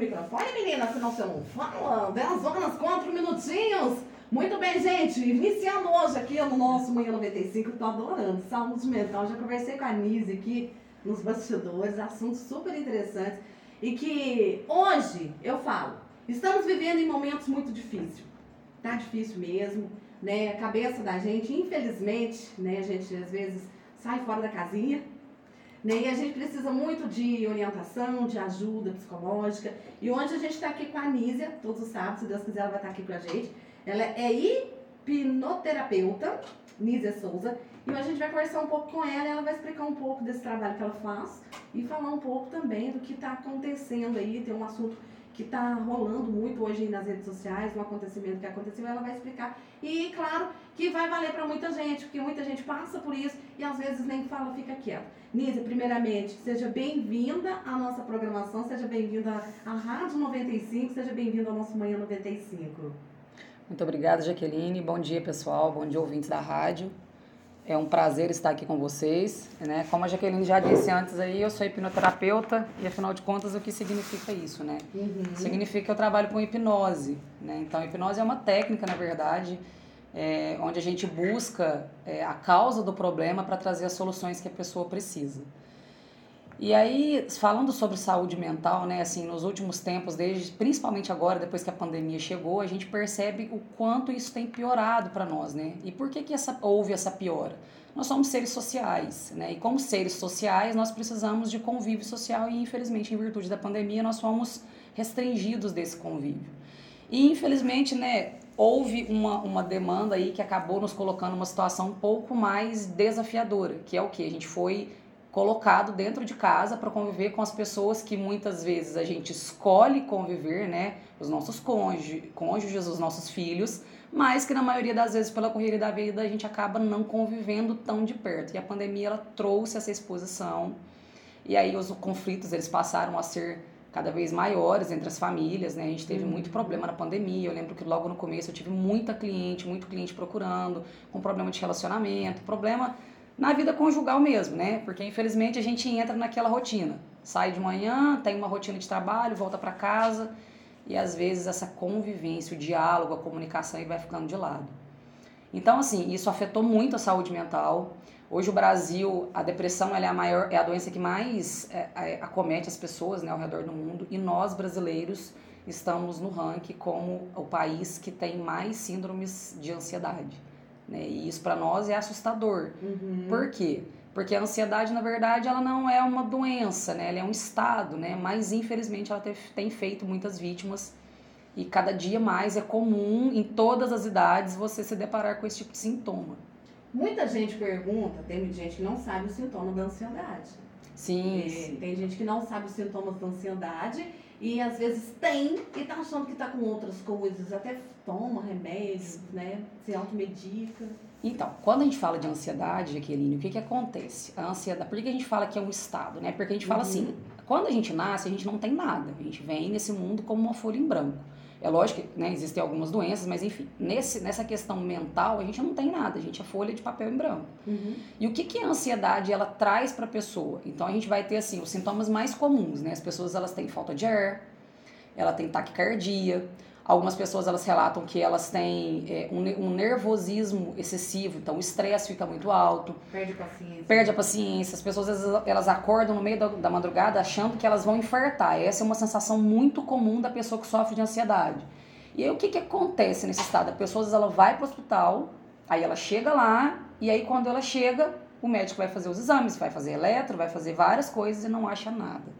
microfone, menina, senão você não fala. 10 horas, 4 minutinhos. Muito bem, gente. Iniciando hoje aqui no nosso Manhã 95, tô adorando. Saúde mental. Já conversei com a Nise aqui nos bastidores, assuntos super interessantes. E que hoje eu falo, estamos vivendo em momentos muito difíceis. Tá difícil mesmo, né? A cabeça da gente, infelizmente, né? A gente às vezes sai fora da casinha, né? E a gente precisa muito de orientação, de ajuda psicológica. E hoje a gente está aqui com a Anísia, todos os sábados, se Deus quiser, ela vai estar tá aqui com a gente. Ela é hipnoterapeuta, Nízia Souza. E hoje a gente vai conversar um pouco com ela e ela vai explicar um pouco desse trabalho que ela faz e falar um pouco também do que está acontecendo aí. Tem um assunto que está rolando muito hoje nas redes sociais, um acontecimento que aconteceu, ela vai explicar. E claro que vai valer para muita gente, porque muita gente passa por isso e às vezes nem fala, fica quieto. Nízia, primeiramente, seja bem-vinda à nossa programação, seja bem-vinda à Rádio 95, seja bem-vinda ao nosso Manhã 95. Muito obrigada, Jaqueline. Bom dia, pessoal. Bom dia, ouvintes da rádio. É um prazer estar aqui com vocês. Né? Como a Jaqueline já disse antes aí, eu sou hipnoterapeuta e afinal de contas o que significa isso, né? Uhum. Significa que eu trabalho com hipnose. Né? Então, hipnose é uma técnica, na verdade, é, onde a gente busca é, a causa do problema para trazer as soluções que a pessoa precisa. E aí, falando sobre saúde mental, né, assim, nos últimos tempos, desde principalmente agora, depois que a pandemia chegou, a gente percebe o quanto isso tem piorado para nós, né? E por que que essa houve essa piora? Nós somos seres sociais, né? E como seres sociais, nós precisamos de convívio social e infelizmente, em virtude da pandemia, nós fomos restringidos desse convívio. E infelizmente, né, houve uma, uma demanda aí que acabou nos colocando numa situação um pouco mais desafiadora, que é o que a gente foi colocado dentro de casa para conviver com as pessoas que muitas vezes a gente escolhe conviver, né? Os nossos cônjuges, cônjuges, os nossos filhos, mas que na maioria das vezes pela correria da vida a gente acaba não convivendo tão de perto. E a pandemia ela trouxe essa exposição. E aí os conflitos eles passaram a ser cada vez maiores entre as famílias, né? A gente teve uhum. muito problema na pandemia. Eu lembro que logo no começo eu tive muita cliente, muito cliente procurando, com problema de relacionamento, problema na vida conjugal mesmo, né? Porque infelizmente a gente entra naquela rotina. Sai de manhã, tem uma rotina de trabalho, volta para casa e às vezes essa convivência, o diálogo, a comunicação vai ficando de lado. Então, assim, isso afetou muito a saúde mental. Hoje o Brasil, a depressão é a maior, é a doença que mais é, é, acomete as pessoas né, ao redor do mundo e nós brasileiros estamos no ranking como o país que tem mais síndromes de ansiedade. Né? E isso para nós é assustador. Uhum. Por quê? Porque a ansiedade, na verdade, ela não é uma doença, né? Ela é um estado, né? Mas, infelizmente, ela tem feito muitas vítimas e cada dia mais é comum, em todas as idades, você se deparar com esse tipo de sintoma. Muita gente pergunta, tem gente que não sabe o sintoma da ansiedade. Sim, sim. Tem gente que não sabe os sintomas da ansiedade e às vezes tem e tá achando que tá com outras coisas, até toma remédios, né? Se automedica. Então, quando a gente fala de ansiedade, Jaqueline, o que que acontece? A ansiedade, por que a gente fala que é um estado, né? Porque a gente fala uhum. assim, quando a gente nasce, a gente não tem nada. A gente vem nesse mundo como uma folha em branco. É lógico que né, existem algumas doenças, mas enfim, nesse, nessa questão mental, a gente não tem nada, a gente é folha de papel em branco. Uhum. E o que, que a ansiedade ela traz para a pessoa? Então a gente vai ter assim os sintomas mais comuns, né? As pessoas elas têm falta de ar, ela tem taquicardia, Algumas pessoas elas relatam que elas têm é, um, um, nervosismo excessivo, então o estresse fica muito alto. Perde a paciência. Perde a paciência. As pessoas elas, elas acordam no meio da, da, madrugada achando que elas vão infartar. Essa é uma sensação muito comum da pessoa que sofre de ansiedade. E aí o que, que acontece nesse estado? A pessoa ela vai para o hospital, aí ela chega lá, e aí quando ela chega, o médico vai fazer os exames, vai fazer eletro, vai fazer várias coisas e não acha nada.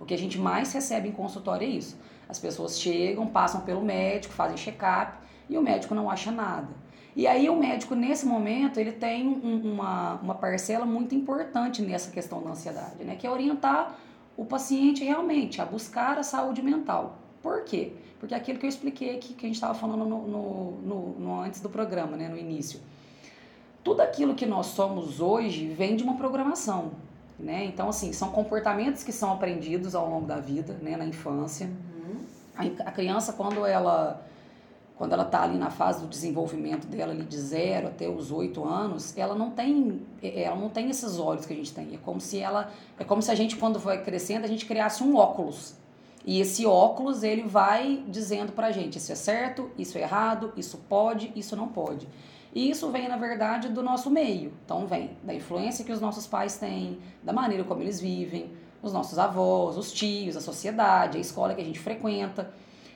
O que a gente mais recebe em consultório é isso as pessoas chegam, passam pelo médico, fazem check-up e o médico não acha nada. E aí o médico, nesse momento, ele tem um, uma, uma parcela muito importante nessa questão da ansiedade, né? Que é orientar o paciente realmente a buscar a saúde mental. Por quê? Porque aquilo que eu expliquei aqui, que a gente estava falando no, no, no, no, antes do programa, né, no início. Tudo aquilo que nós somos hoje vem de uma programação. Né? Então, assim, são comportamentos que são aprendidos ao longo da vida, né, na infância. Uhum a criança, quando ela quando ela está ali na fase do desenvolvimento dela, ali de zero até os oito anos, ela não tem ela não tem esses olhos que a gente tem. É como se ela é como se a gente quando vai crescendo a gente criasse um óculos. E esse óculos, ele vai dizendo pra gente, isso é certo, isso é errado, isso pode, isso não pode. E isso vem, na verdade, do nosso meio. Então, vem da influência que os nossos pais têm, da maneira como eles vivem, os nossos avós, os tios, a sociedade, a escola que a gente frequenta.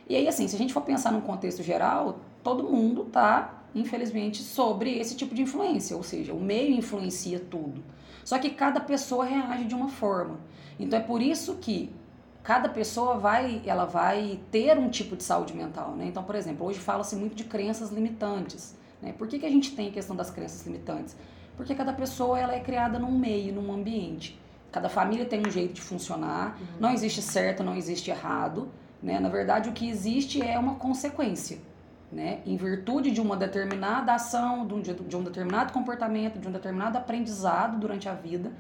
E aí, assim, se a gente for pensar num contexto geral, todo mundo tá, infelizmente, sobre esse tipo de influência. Ou seja, o meio influencia tudo. Só que cada pessoa reage de uma forma. Então, é por isso que cada pessoa vai, ela vai ter um tipo de saúde mental, né? Então, por exemplo, hoje fala-se muito de crenças limitantes, né? Por que, que a gente tem a questão das crenças limitantes? Porque cada pessoa ela é criada num meio, num ambiente. Cada família tem um jeito de funcionar, uhum. não existe certo, não existe errado, né? Na verdade, o que existe é uma consequência, né? Em virtude de uma determinada ação, de um, de um determinado comportamento, de um determinado aprendizado durante a vida,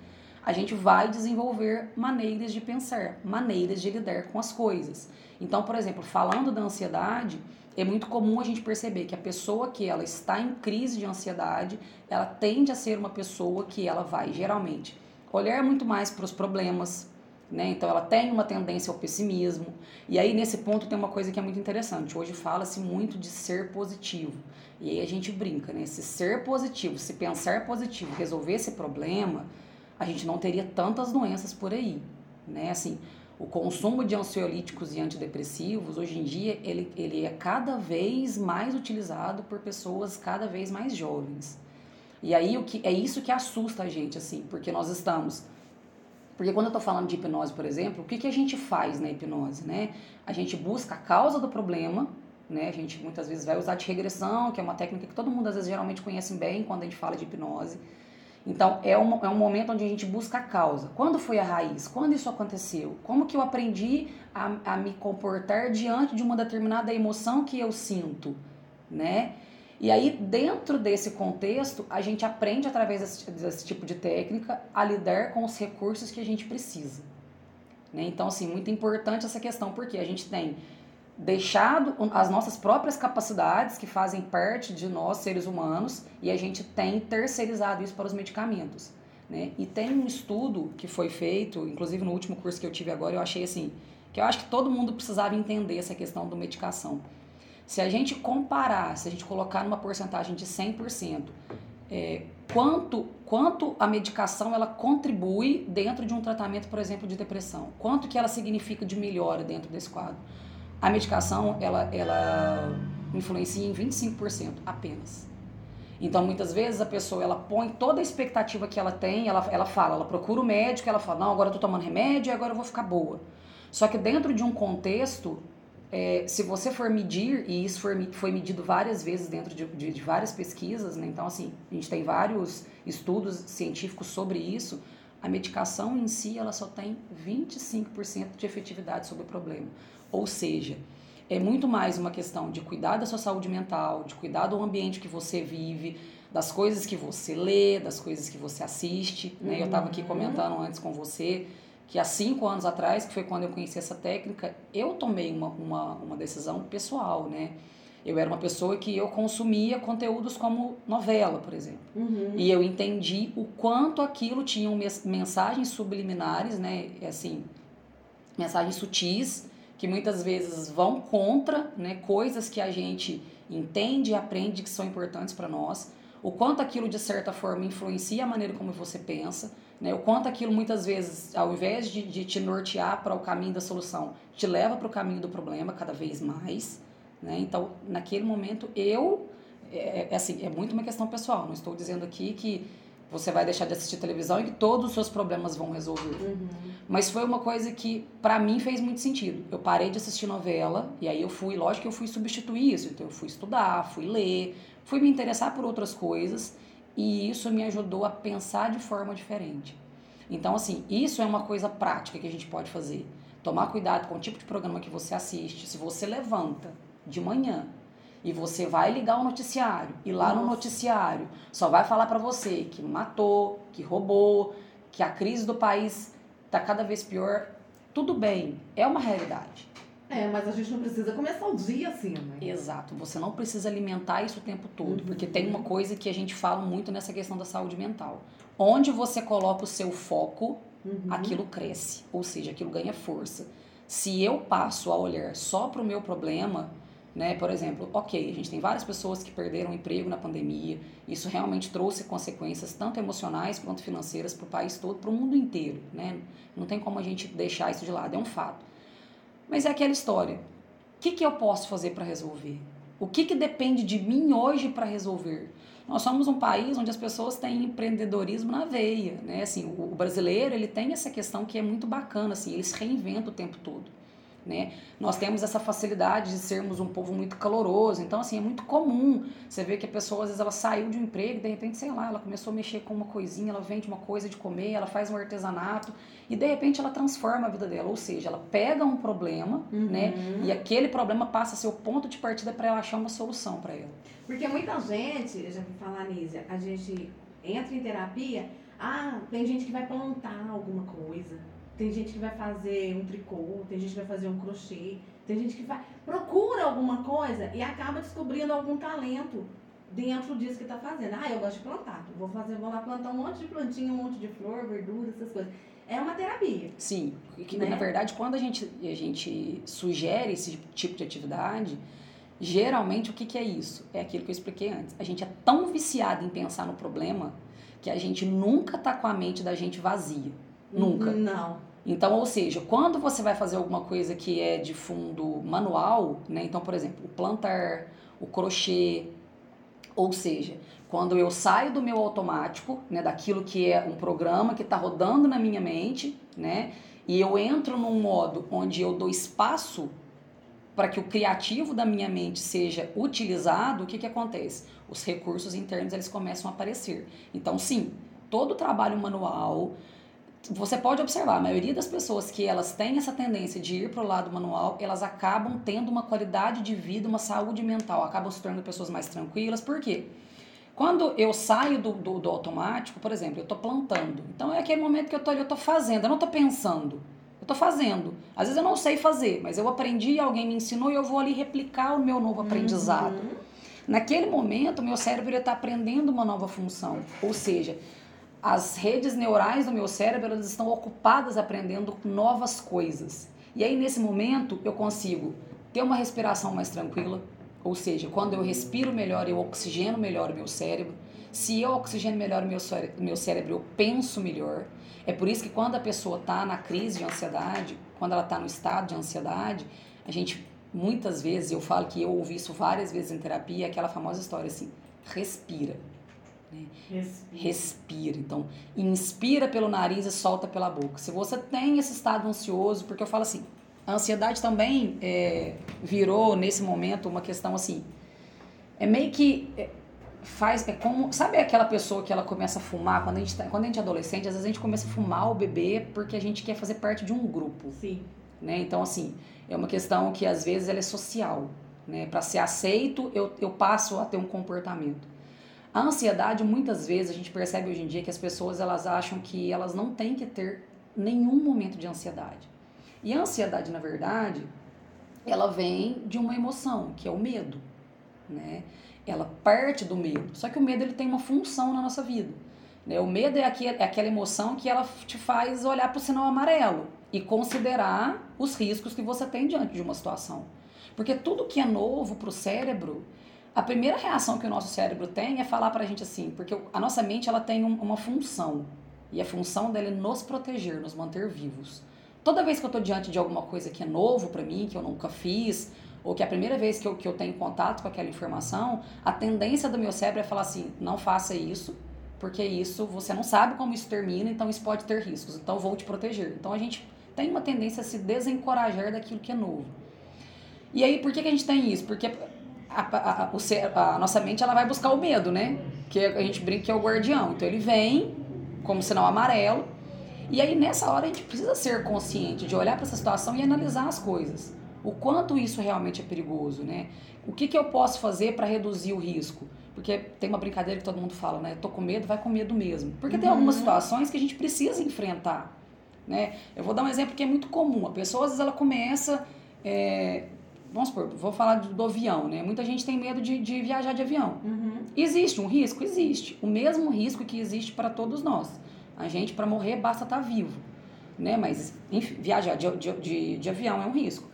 a gente vai desenvolver maneiras de pensar, maneiras de lidar com as coisas. Então, por exemplo, falando da ansiedade, é muito comum a gente perceber que a pessoa que ela está em crise de ansiedade, ela tende a ser uma pessoa que ela vai geralmente olhar muito mais para os problemas, né? Então ela tem uma tendência ao pessimismo. E aí nesse ponto tem uma coisa que é muito interessante. Hoje fala-se muito de ser positivo. E aí a gente brinca, né? Se ser positivo, se pensar positivo, resolver esse problema, a gente não teria tantas doenças por aí, né? Assim, o consumo de ansiolíticos e antidepressivos, hoje em dia, ele, ele é cada vez mais utilizado por pessoas cada vez mais jovens. E aí o que é isso que assusta a gente, assim, porque nós estamos. Porque quando eu estou falando de hipnose, por exemplo, o que, que a gente faz na hipnose, né? A gente busca a causa do problema, né? A gente muitas vezes vai usar de regressão, que é uma técnica que todo mundo às vezes geralmente conhece bem quando a gente fala de hipnose. Então, é um, é um momento onde a gente busca a causa. Quando foi a raiz? Quando isso aconteceu? Como que eu aprendi a, a me comportar diante de uma determinada emoção que eu sinto, né? E aí, dentro desse contexto, a gente aprende, através desse, desse tipo de técnica, a lidar com os recursos que a gente precisa. Né? Então, assim, muito importante essa questão, porque a gente tem deixado as nossas próprias capacidades que fazem parte de nós seres humanos e a gente tem terceirizado isso para os medicamentos. Né? E tem um estudo que foi feito, inclusive no último curso que eu tive agora, eu achei assim, que eu acho que todo mundo precisava entender essa questão da medicação. Se a gente comparar, se a gente colocar numa porcentagem de 100%, é, quanto, quanto a medicação ela contribui dentro de um tratamento, por exemplo, de depressão, quanto que ela significa de melhora dentro desse quadro a medicação ela, ela influencia em 25% apenas. Então, muitas vezes a pessoa ela põe toda a expectativa que ela tem, ela, ela fala, ela procura o médico, ela fala, não, agora eu tô tomando remédio e agora eu vou ficar boa. Só que dentro de um contexto, é, se você for medir, e isso for, foi medido várias vezes dentro de, de, de várias pesquisas, né? então assim, a gente tem vários estudos científicos sobre isso, a medicação em si ela só tem 25% de efetividade sobre o problema. Ou seja, é muito mais uma questão de cuidar da sua saúde mental, de cuidar do ambiente que você vive, das coisas que você lê, das coisas que você assiste. Né? Eu estava aqui uhum. comentando antes com você que há cinco anos atrás, que foi quando eu conheci essa técnica, eu tomei uma, uma, uma decisão pessoal, né? Eu era uma pessoa que eu consumia conteúdos como novela, por exemplo. Uhum. E eu entendi o quanto aquilo tinha mensagens subliminares, né? Assim, mensagens sutis que muitas vezes vão contra né, coisas que a gente entende e aprende que são importantes para nós, o quanto aquilo de certa forma influencia a maneira como você pensa, né, o quanto aquilo muitas vezes, ao invés de, de te nortear para o caminho da solução, te leva para o caminho do problema cada vez mais. Né? Então, naquele momento, eu. É, é, assim, é muito uma questão pessoal, não estou dizendo aqui que você vai deixar de assistir televisão e que todos os seus problemas vão resolver. Uhum. Mas foi uma coisa que para mim fez muito sentido. Eu parei de assistir novela e aí eu fui, lógico que eu fui substituir isso, então eu fui estudar, fui ler, fui me interessar por outras coisas e isso me ajudou a pensar de forma diferente. Então assim, isso é uma coisa prática que a gente pode fazer. Tomar cuidado com o tipo de programa que você assiste. Se você levanta de manhã e você vai ligar o noticiário e lá Nossa. no noticiário só vai falar para você que matou, que roubou, que a crise do país está cada vez pior. Tudo bem, é uma realidade. É, mas a gente não precisa começar o dia assim, né? Exato, você não precisa alimentar isso o tempo todo, uhum. porque tem uma coisa que a gente fala muito nessa questão da saúde mental. Onde você coloca o seu foco, uhum. aquilo cresce, ou seja, aquilo ganha força. Se eu passo a olhar só para o meu problema, né? Por exemplo, ok, a gente tem várias pessoas que perderam o emprego na pandemia, isso realmente trouxe consequências tanto emocionais quanto financeiras para o país todo, para o mundo inteiro, né? Não tem como a gente deixar isso de lado, é um fato. Mas é aquela história. O que, que eu posso fazer para resolver? O que, que depende de mim hoje para resolver? Nós somos um país onde as pessoas têm empreendedorismo na veia, né? Assim, o brasileiro ele tem essa questão que é muito bacana, assim, eles reinventam o tempo todo. Né? Nós temos essa facilidade de sermos um povo muito caloroso, então assim, é muito comum você ver que a pessoa às vezes ela saiu de um emprego, de repente, sei lá, ela começou a mexer com uma coisinha, ela vende uma coisa de comer, ela faz um artesanato e de repente ela transforma a vida dela, ou seja, ela pega um problema, uhum. né? E aquele problema passa a ser o ponto de partida para ela achar uma solução para ela. Porque muita gente, já vou falar, Nízia, a gente entra em terapia, ah, tem gente que vai plantar alguma coisa tem gente que vai fazer um tricô, tem gente que vai fazer um crochê, tem gente que vai procura alguma coisa e acaba descobrindo algum talento dentro disso que está fazendo. Ah, eu gosto de plantar, vou fazer, vou lá plantar um monte de plantinha, um monte de flor, verdura, essas coisas. É uma terapia. Sim, que, né? na verdade quando a gente, a gente sugere esse tipo de atividade, geralmente o que, que é isso? É aquilo que eu expliquei antes. A gente é tão viciado em pensar no problema que a gente nunca está com a mente da gente vazia. Nunca. Não. Então, ou seja, quando você vai fazer alguma coisa que é de fundo manual, né? Então, por exemplo, o plantar, o crochê, ou seja, quando eu saio do meu automático, né, daquilo que é um programa que está rodando na minha mente, né, e eu entro num modo onde eu dou espaço para que o criativo da minha mente seja utilizado, o que, que acontece? Os recursos internos eles começam a aparecer. Então, sim, todo trabalho manual, você pode observar, a maioria das pessoas que elas têm essa tendência de ir para o lado manual, elas acabam tendo uma qualidade de vida, uma saúde mental, acabam se tornando pessoas mais tranquilas. Por quê? Quando eu saio do, do, do automático, por exemplo, eu estou plantando. Então é aquele momento que eu estou eu tô fazendo, eu não estou pensando. Eu estou fazendo. Às vezes eu não sei fazer, mas eu aprendi, alguém me ensinou e eu vou ali replicar o meu novo aprendizado. Uhum. Naquele momento, meu cérebro está aprendendo uma nova função. Ou seja, as redes neurais do meu cérebro elas estão ocupadas aprendendo novas coisas. E aí nesse momento eu consigo ter uma respiração mais tranquila, ou seja, quando eu respiro melhor, eu oxigeno melhor o meu cérebro. Se eu oxigeno melhor o meu, meu cérebro, eu penso melhor. É por isso que quando a pessoa está na crise de ansiedade, quando ela está no estado de ansiedade, a gente muitas vezes, eu falo que eu ouvi isso várias vezes em terapia, aquela famosa história assim, respira né? Respira. Respira. Então, inspira pelo nariz e solta pela boca. Se você tem esse estado ansioso, porque eu falo assim, a ansiedade também é, virou nesse momento uma questão assim, é meio que é, faz é como sabe aquela pessoa que ela começa a fumar quando a gente tá, quando a gente é adolescente às vezes a gente começa a fumar o bebê porque a gente quer fazer parte de um grupo sim né então assim é uma questão que às vezes ela é social né para ser aceito eu, eu passo a ter um comportamento a ansiedade, muitas vezes, a gente percebe hoje em dia que as pessoas elas acham que elas não têm que ter nenhum momento de ansiedade. E a ansiedade, na verdade, ela vem de uma emoção, que é o medo, né? Ela parte do medo. Só que o medo ele tem uma função na nossa vida. Né? O medo é, aqui, é aquela emoção que ela te faz olhar para o sinal amarelo e considerar os riscos que você tem diante de uma situação. Porque tudo que é novo para o cérebro, a primeira reação que o nosso cérebro tem é falar pra gente assim, porque a nossa mente ela tem um, uma função, e a função dela é nos proteger, nos manter vivos. Toda vez que eu estou diante de alguma coisa que é novo para mim, que eu nunca fiz, ou que é a primeira vez que eu, que eu tenho contato com aquela informação, a tendência do meu cérebro é falar assim: não faça isso, porque isso você não sabe como isso termina, então isso pode ter riscos, então eu vou te proteger. Então a gente tem uma tendência a se desencorajar daquilo que é novo. E aí, por que, que a gente tem isso? Porque a, a, a, a, nossa mente ela vai buscar o medo, né? Que a gente brinca que é o guardião. Então ele vem como sinal amarelo. E aí nessa hora a gente precisa ser consciente de olhar para essa situação e analisar as coisas. O quanto isso realmente é perigoso, né? O que, que eu posso fazer para reduzir o risco? Porque tem uma brincadeira que todo mundo fala, né? Tô com medo, vai com medo mesmo. Porque tem algumas uhum. situações que a gente precisa enfrentar, né? Eu vou dar um exemplo que é muito comum. A pessoa às vezes ela começa é, vamos supor, vou falar do, do, avião, né? Muita gente tem medo de, de viajar de avião. Uhum. Existe um risco? Existe. O mesmo risco que existe para todos nós. A gente, para morrer, basta estar tá vivo. né? Mas, enfim, viajar de, de, de, de avião é um risco.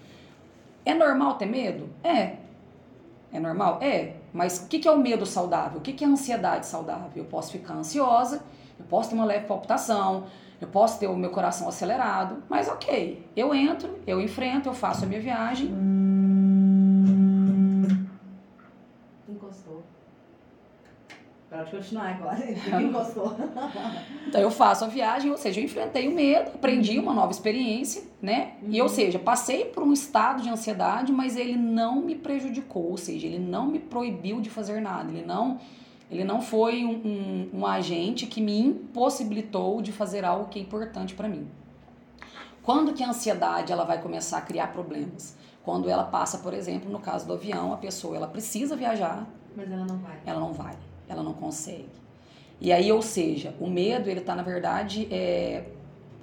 É normal ter medo? É. É normal? É. Mas o que, que é o medo saudável? O que, que é a ansiedade saudável? Eu posso ficar ansiosa, eu posso ter uma leve palpitação, eu posso ter o meu coração acelerado, mas ok, eu entro, eu enfrento, eu faço a minha viagem. Encostou. Pode continuar agora. Encostou. Então eu faço a viagem, ou seja, eu enfrentei o medo, aprendi uma nova experiência, né? E ou seja, passei por um estado de ansiedade, mas ele não me prejudicou, ou seja, ele não me proibiu de fazer nada, ele não ele não foi um, um, um agente que me impossibilitou de fazer algo que é importante para mim. Quando que a ansiedade ela vai começar a criar problemas? Quando ela passa, por exemplo, no caso do avião, a pessoa ela precisa viajar, mas ela não vai. Ela não vai, ela não consegue. E aí, ou seja, o medo ele está na verdade é,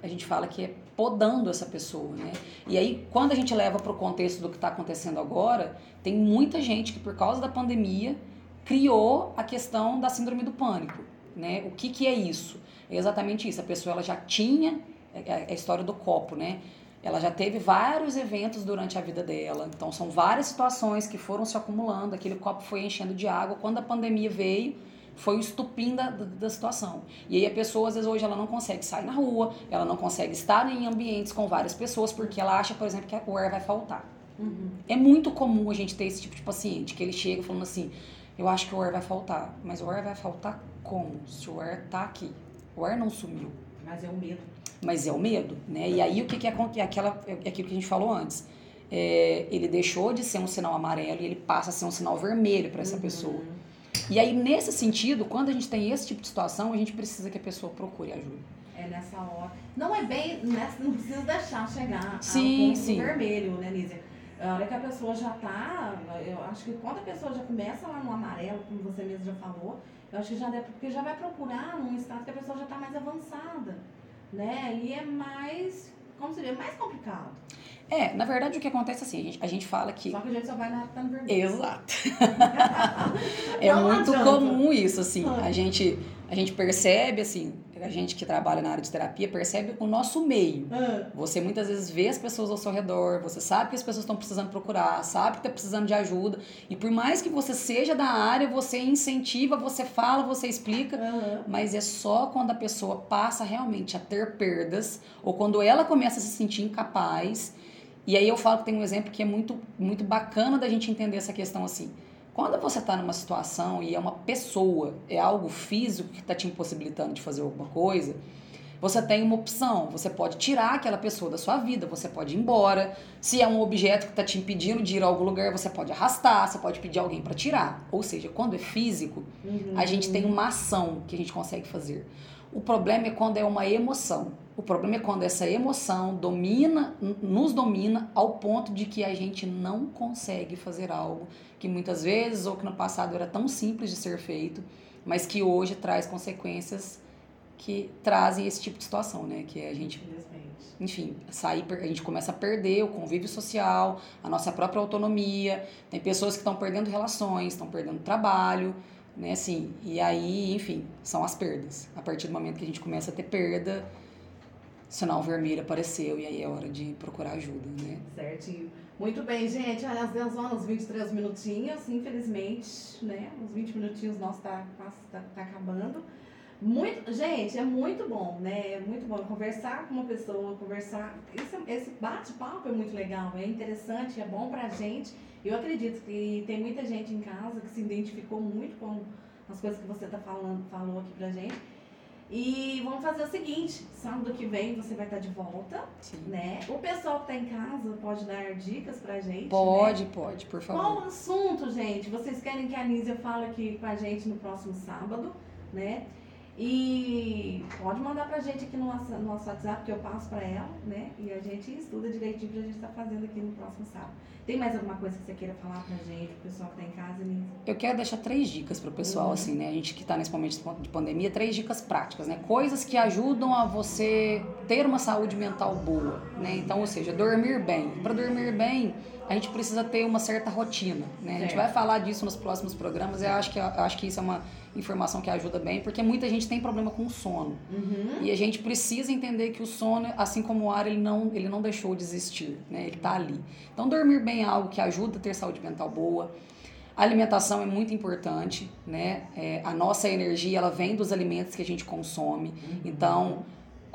a gente fala que é podando essa pessoa, né? E aí, quando a gente leva para o contexto do que está acontecendo agora, tem muita gente que por causa da pandemia criou a questão da síndrome do pânico. Né? O que, que é isso? É exatamente isso. A pessoa ela já tinha é, é a história do copo, né? Ela já teve vários eventos durante a vida dela. Então são várias situações que foram se acumulando. Aquele copo foi enchendo de água. Quando a pandemia veio, foi o estupim da, da, da, situação. E aí a pessoa, às vezes, hoje ela não consegue sair na rua, ela não consegue estar em ambientes com várias pessoas, porque ela acha, por exemplo, que o ar vai faltar. Uhum. É muito comum a gente ter esse tipo de paciente, que ele chega falando assim, eu acho que o ar vai faltar. Mas o ar vai faltar como? Se o ar tá aqui. O ar não sumiu. Mas é o medo. Mas é o medo, né? E aí o que, que é, é aquela, é aquilo que a gente falou antes. É, ele deixou de ser um sinal amarelo e ele passa a ser um sinal vermelho para essa uhum. pessoa. E aí, nesse sentido, quando a gente tem esse tipo de situação, a gente precisa que a pessoa procure ajuda. É nessa hora. Não é bem. Não precisa deixar chegar sim, ao sim. vermelho, né, Nízia? A hora que a pessoa já tá, eu acho que quando a pessoa já começa lá no amarelo, como você mesmo já falou, eu acho que já deve, porque já vai procurar num estado que a pessoa já está mais avançada, né? E é mais, como seria, mais complicado. É, na verdade o que acontece é assim, a gente, a gente fala que. Só que a gente só vai na no vermelho. Exato. é muito adianta. comum isso, assim. A gente, a gente percebe, assim, a gente que trabalha na área de terapia percebe o nosso meio. Ah. Você muitas vezes vê as pessoas ao seu redor, você sabe que as pessoas estão precisando procurar, sabe que está precisando de ajuda. E por mais que você seja da área, você incentiva, você fala, você explica, uhum. mas é só quando a pessoa passa realmente a ter perdas ou quando ela começa a se sentir incapaz e aí eu falo que tem um exemplo que é muito, muito bacana da gente entender essa questão assim. Quando você está numa situação e é uma pessoa, é algo físico que está te impossibilitando de fazer alguma coisa, você tem uma opção. Você pode tirar aquela pessoa da sua vida, você pode ir embora. Se é um objeto que está te impedindo de ir a algum lugar, você pode arrastar, você pode pedir alguém para tirar. Ou seja, quando é físico, uhum. a gente tem uma ação que a gente consegue fazer. O problema é quando é uma emoção. O problema é quando essa emoção domina, nos domina ao ponto de que a gente não consegue fazer algo que muitas vezes ou que no passado era tão simples de ser feito, mas que hoje traz consequências que trazem esse tipo de situação, né? Que é a gente, enfim, sair, a gente começa a perder o convívio social, a nossa própria autonomia. Tem pessoas que estão perdendo relações, estão perdendo trabalho, né? Assim, e aí, enfim, são as perdas. A partir do momento que a gente começa a ter perda, sinal vermelho apareceu e aí é hora de procurar ajuda, né? Certinho. Muito bem, gente. Olha, às 10 horas, 23 minutinhos, infelizmente, né? Os 20 minutinhos nossos tá, tá, tá acabando. Muito, gente, é muito bom, né? É muito bom conversar com uma pessoa, conversar. Esse, esse bate-papo é muito legal, é interessante, é bom pra gente. Eu acredito que tem muita gente em casa que se identificou muito com as coisas que você tá falando, falou aqui pra gente. E vamos fazer o seguinte, sábado que vem você vai estar de volta, Sim. né? O pessoal que está em casa pode dar dicas pra gente, Pode, né? pode, por favor. Qual o assunto, gente? Vocês querem que a Anísia fale aqui com a gente no próximo sábado, né? E pode mandar pra gente aqui no nosso, no nosso WhatsApp, que eu passo pra ela, né? E a gente estuda direitinho pra gente estar tá fazendo aqui no próximo sábado. Tem mais alguma coisa que você queira falar pra gente, pro pessoal que tá em casa, Nisa? Eu quero deixar três dicas pro pessoal, uhum. assim, né? A gente que tá nesse momento de pandemia, três dicas práticas, né? Coisas que ajudam a você ter uma saúde mental boa, né? Então, ou seja, dormir bem. Para dormir bem, a gente precisa ter uma certa rotina, né? A gente vai falar disso nos próximos programas, eu acho que, eu acho que isso é uma informação que ajuda bem, porque muita gente tem problema com o sono. Uhum. E a gente precisa entender que o sono, assim como o ar, ele não, ele não deixou de existir, né? Ele está ali. Então, dormir bem é algo que ajuda a ter saúde mental boa. A alimentação é muito importante, né? É, a nossa energia, ela vem dos alimentos que a gente consome. Então,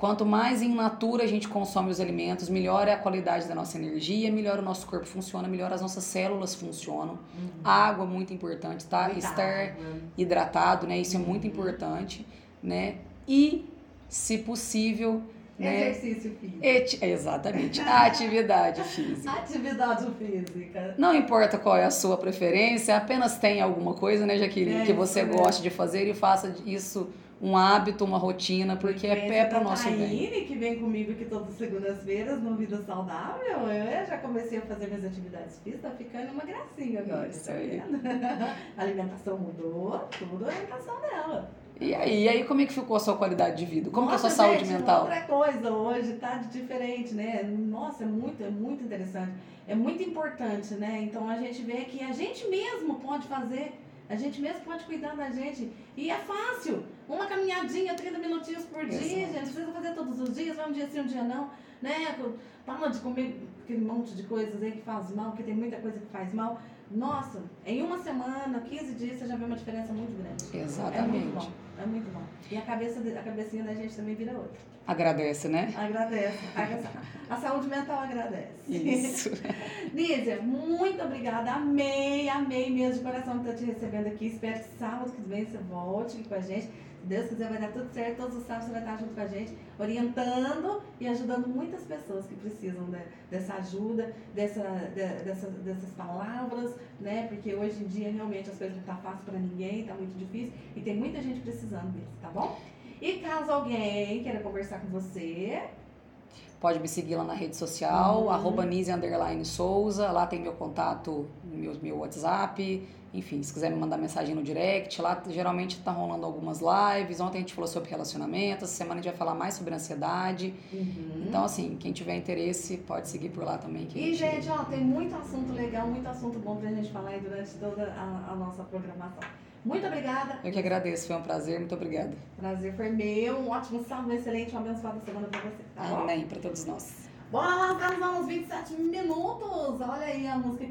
quanto mais em natura a gente consome os alimentos, melhor é a qualidade da nossa energia, melhor o nosso corpo funciona, melhor as nossas células funcionam. Água, muito importante, tá? Muita Estar água. hidratado, né? Isso é muito importante, né? E, se possível, né? Exercício físico. eti- Exatamente, atividade física. Atividade física. Não importa qual é a sua preferência, apenas tenha alguma coisa, né, Jaqueline, É que você mesmo. goste de fazer e faça isso um hábito, uma rotina, porque é pé para o nosso bem. Taine, que vem comigo aqui todas as segundas-feiras no Vida Saudável, eu já comecei a fazer minhas atividades físicas, tá ficando uma gracinha agora. Isso tá aí. vendo? A alimentação mudou, tudo a alimentação dela. E aí, e aí, como é que ficou a sua qualidade de vida? Como que é a sua Nossa, saúde gente, mental? Outra coisa hoje tá de diferente, né? Nossa, é muito, é muito interessante. É muito importante, né? Então a gente vê que a gente mesmo pode fazer, a gente mesmo pode cuidar da gente. E é fácil. Caminhadinha, 30 minutinhos por dia, Exato. gente. Precisa fazer todos os dias, vai um dia sim, um dia não. Né? Para de comer aquele monte de coisas aí que faz mal, porque tem muita coisa que faz mal. Nossa, em uma semana, 15 dias, você já vê uma diferença muito grande. É muito Exatamente. bom, é muito bom. E a, cabeça, a cabecinha da gente também vira outra. Agradece, né? Agradece. A, a saúde mental agradece. Isso. Nízia, muito obrigada. Amei, amei mesmo de coração estar te recebendo aqui. Espero que sábado que vem você volte aqui com a gente. Deus quiser, vai dar tudo certo. Todos os sábados você vai estar junto com a gente, orientando e ajudando muitas pessoas que precisam de- dessa ajuda, dessa, de- dessa- dessas palavras, né? Porque hoje em dia realmente as coisas não estão fáceis para ninguém, está muito difícil e tem muita gente precisando mesmo, tá bom? E caso alguém queira conversar com você, Pode me seguir lá na rede social, Uhum. Nise Souza. Lá tem meu contato, meu, meu WhatsApp. Enfim, se quiser me mandar mensagem no direct, lá geralmente tá rolando algumas lives. Ontem a gente falou sobre relacionamento, essa semana a gente vai falar mais sobre ansiedade. Então, assim, quem tiver interesse pode seguir por lá também. E, gente, ó, tem muito assunto legal, muito assunto bom pra gente falar aí durante toda a, a nossa programação. Muito obrigada. Eu que agradeço, foi um prazer, muito obrigada. Prazer foi meu. Um ótimo sábado, um excelente, uma abençoada semana pra você. Tá? Amém para todos nós. Bora lá, estamos uns 27 minutos. Olha aí a música que me